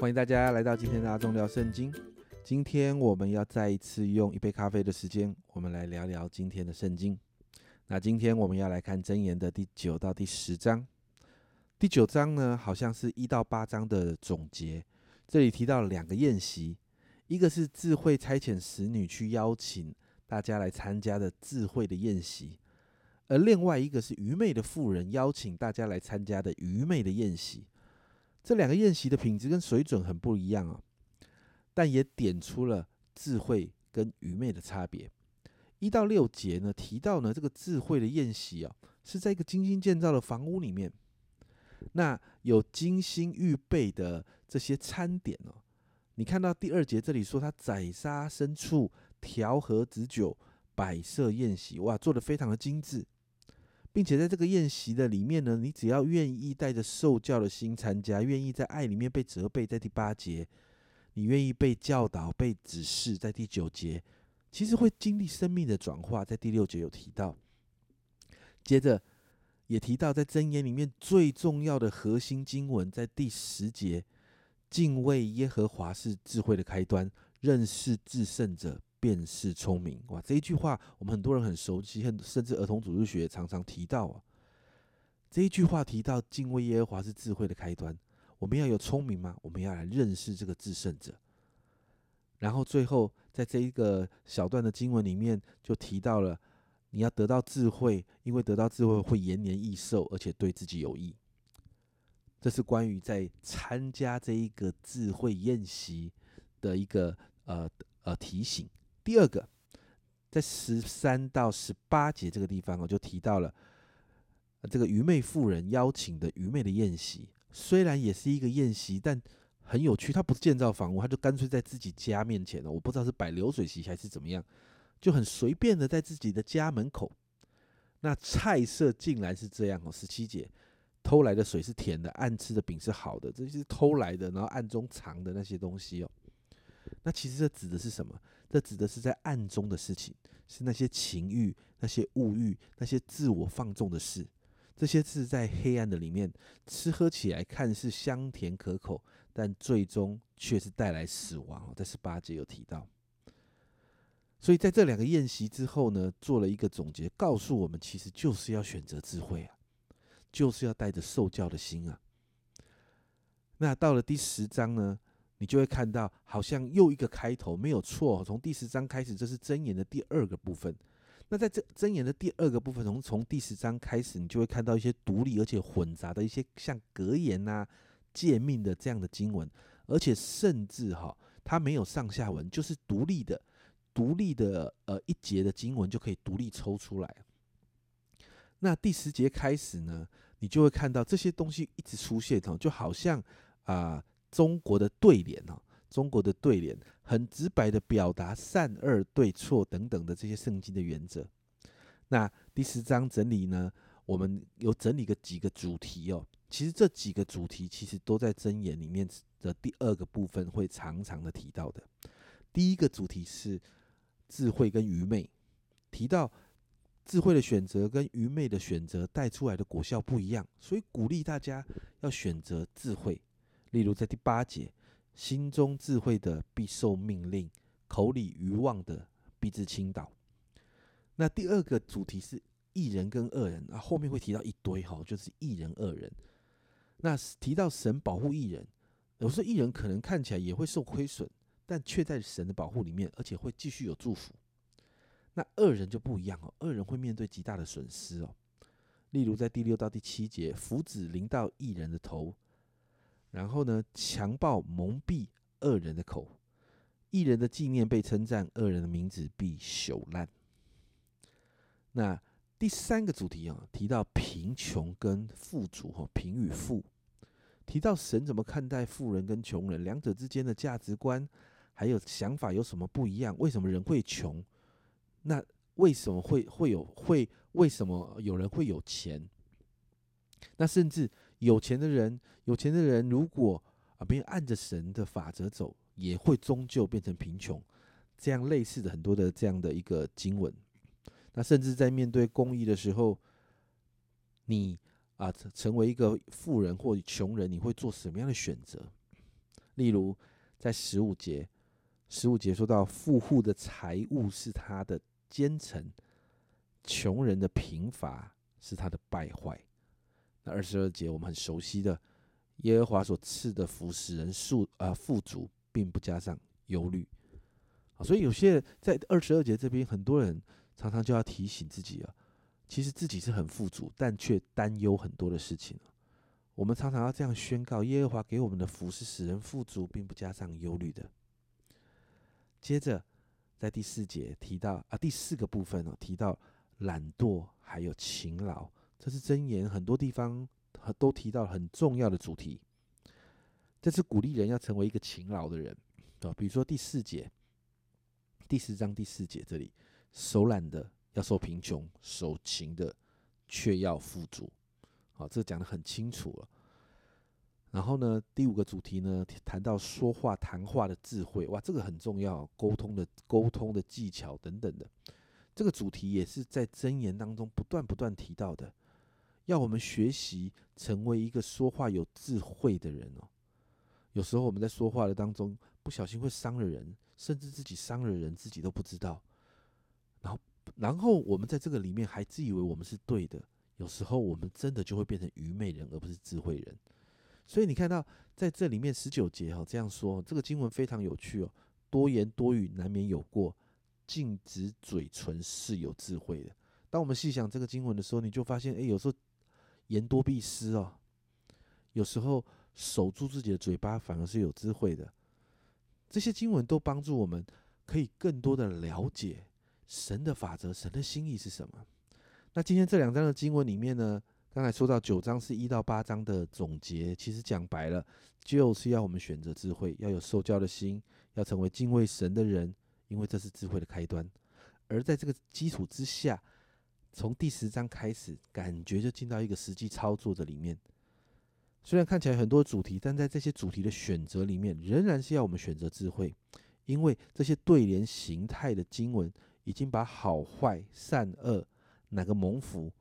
欢迎大家来到今天的阿忠聊圣经。今天我们要再一次用一杯咖啡的时间，我们来聊聊今天的圣经。那今天我们要来看箴言的第九到第十章。第九章呢，好像是一到八章的总结。这里提到了两个宴席，一个是智慧差遣使女去邀请大家来参加的智慧的宴席，而另外一个是愚昧的妇人邀请大家来参加的愚昧的宴席。这两个宴席的品质跟水准很不一样啊，但也点出了智慧跟愚昧的差别。一到六节呢提到呢，这个智慧的宴席啊，是在一个精心建造的房屋里面，那有精心预备的这些餐点哦。你看到第二节这里说，他宰杀牲畜、调和子酒、摆设宴席，哇，做的非常的精致。并且在这个宴席的里面呢，你只要愿意带着受教的心参加，愿意在爱里面被责备，在第八节，你愿意被教导、被指示，在第九节，其实会经历生命的转化，在第六节有提到。接着也提到在箴言里面最重要的核心经文，在第十节，敬畏耶和华是智慧的开端，认识至圣者。便是聪明哇！这一句话我们很多人很熟悉，甚至儿童组织学常常提到啊。这一句话提到敬畏耶和华是智慧的开端。我们要有聪明吗？我们要来认识这个制胜者。然后最后在这一个小段的经文里面就提到了，你要得到智慧，因为得到智慧会延年益寿，而且对自己有益。这是关于在参加这一个智慧宴席的一个呃呃提醒。第二个，在十三到十八节这个地方，我就提到了这个愚昧妇人邀请的愚昧的宴席。虽然也是一个宴席，但很有趣。他不是建造房屋，他就干脆在自己家面前了。我不知道是摆流水席还是怎么样，就很随便的在自己的家门口。那菜色竟然是这样哦，十七节，偷来的水是甜的，暗吃的饼是好的，这些偷来的，然后暗中藏的那些东西哦。那其实这指的是什么？这指的是在暗中的事情，是那些情欲、那些物欲、那些自我放纵的事。这些是在黑暗的里面，吃喝起来看似香甜可口，但最终却是带来死亡。在十八节有提到。所以在这两个宴席之后呢，做了一个总结，告诉我们，其实就是要选择智慧啊，就是要带着受教的心啊。那到了第十章呢？你就会看到，好像又一个开头没有错。从第十章开始，这是箴言的第二个部分。那在这箴言的第二个部分，从从第十章开始，你就会看到一些独立而且混杂的一些像格言呐、诫命的这样的经文，而且甚至哈，它没有上下文，就是独立的、独立的呃一节的经文就可以独立抽出来。那第十节开始呢，你就会看到这些东西一直出现，哦，就好像啊。中国的对联哦，中国的对联很直白的表达善恶对错等等的这些圣经的原则。那第十章整理呢，我们有整理个几个主题哦。其实这几个主题其实都在箴言里面的第二个部分会常常的提到的。第一个主题是智慧跟愚昧，提到智慧的选择跟愚昧的选择带出来的果效不一样，所以鼓励大家要选择智慧。例如在第八节，心中智慧的必受命令，口里愚妄的必致倾倒。那第二个主题是一人跟恶人啊，后面会提到一堆哈，就是一人恶人。那提到神保护艺人，有时候艺人可能看起来也会受亏损，但却在神的保护里面，而且会继续有祝福。那恶人就不一样哦，恶人会面对极大的损失哦。例如在第六到第七节，福祉临到艺人的头。然后呢？强暴蒙蔽恶人的口，一人的纪念被称赞，恶人的名字必朽烂。那第三个主题啊，提到贫穷跟富足，哈，贫与富，提到神怎么看待富人跟穷人，两者之间的价值观还有想法有什么不一样？为什么人会穷？那为什么会会有会？为什么有人会有钱？那甚至。有钱的人，有钱的人，如果啊，没有按着神的法则走，也会终究变成贫穷。这样类似的很多的这样的一个经文，那甚至在面对公益的时候，你啊成为一个富人或穷人，你会做什么样的选择？例如在十五节，十五节说到富户的财物是他的奸臣，穷人的贫乏是他的败坏。那二十二节我们很熟悉的，耶和华所赐的福使人富啊富足，并不加上忧虑。啊，所以有些在二十二节这边，很多人常常就要提醒自己啊，其实自己是很富足，但却担忧很多的事情。我们常常要这样宣告：耶和华给我们的福是使人富足，并不加上忧虑的。接着，在第四节提到啊，第四个部分哦，提到懒惰还有勤劳，这是箴言很多地方都提到很重要的主题。这是鼓励人要成为一个勤劳的人，啊？比如说第四节，第四章第四节这里，手懒的要受贫穷，手勤的却要富足。好，这讲的很清楚了。然后呢，第五个主题呢，谈到说话谈话的智慧，哇，这个很重要，沟通的沟通的技巧等等的。这个主题也是在箴言当中不断不断提到的，要我们学习成为一个说话有智慧的人哦。有时候我们在说话的当中不小心会伤了人，甚至自己伤了人，自己都不知道。然后，然后我们在这个里面还自以为我们是对的。有时候我们真的就会变成愚昧人，而不是智慧人。所以你看到在这里面十九节哈这样说，这个经文非常有趣哦。多言多语难免有过，禁止嘴唇是有智慧的。当我们细想这个经文的时候，你就发现，哎，有时候言多必失哦。有时候守住自己的嘴巴反而是有智慧的。这些经文都帮助我们可以更多的了解神的法则，神的心意是什么。那今天这两章的经文里面呢，刚才说到九章是一到八章的总结，其实讲白了，就是要我们选择智慧，要有受教的心，要成为敬畏神的人，因为这是智慧的开端。而在这个基础之下，从第十章开始，感觉就进到一个实际操作的里面。虽然看起来很多主题，但在这些主题的选择里面，仍然是要我们选择智慧，因为这些对联形态的经文，已经把好坏、善恶。哪个蒙福，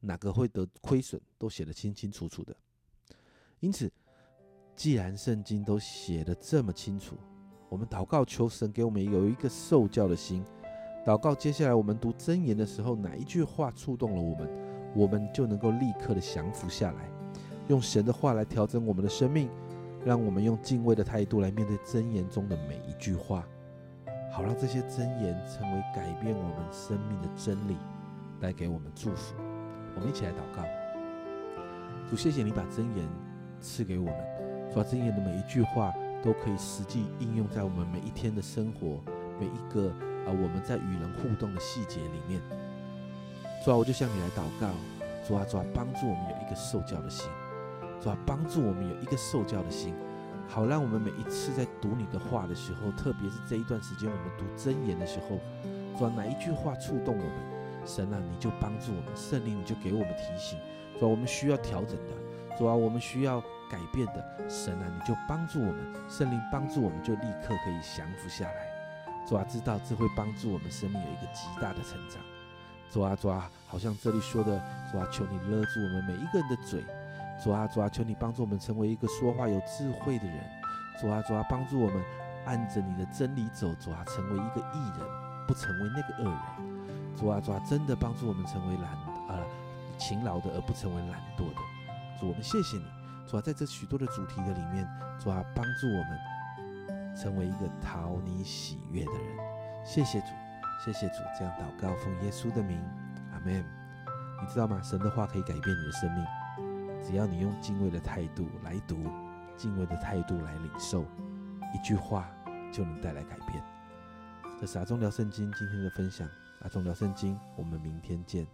哪个会得亏损，都写得清清楚楚的。因此，既然圣经都写得这么清楚，我们祷告求神给我们有一个受教的心。祷告，接下来我们读真言的时候，哪一句话触动了我们，我们就能够立刻的降服下来，用神的话来调整我们的生命，让我们用敬畏的态度来面对真言中的每一句话，好让这些真言成为改变我们生命的真理。带给我们祝福，我们一起来祷告。主，谢谢你把真言赐给我们，把真言的每一句话都可以实际应用在我们每一天的生活，每一个啊我们在与人互动的细节里面。主啊，我就向你来祷告，主啊，主啊，帮助我们有一个受教的心，主啊，帮助我们有一个受教的心，好让我们每一次在读你的话的时候，特别是这一段时间我们读真言的时候，主啊，哪一句话触动我们？神啊，你就帮助我们，圣灵你就给我们提醒，主啊，我们需要调整的，主啊，我们需要改变的，神啊，你就帮助我们，圣灵帮助我们，就立刻可以降服下来，主啊，知道这会帮助我们生命有一个极大的成长，主啊，主啊，好像这里说的，主啊，求你勒住我们每一个人的嘴，主啊，主啊，求你帮助我们成为一个说话有智慧的人，主啊，主啊，帮助我们按着你的真理走，主啊，成为一个艺人，不成为那个恶人。主啊，主啊，真的帮助我们成为懒呃勤劳的，而不成为懒惰的。主，我们谢谢你。主啊，在这许多的主题的里面，主啊，帮助我们成为一个讨你喜悦的人。谢谢主，谢谢主。这样祷告，奉耶稣的名，阿门。你知道吗？神的话可以改变你的生命，只要你用敬畏的态度来读，敬畏的态度来领受，一句话就能带来改变。这是阿忠聊圣经今天的分享。阿忠聊圣经，我们明天见。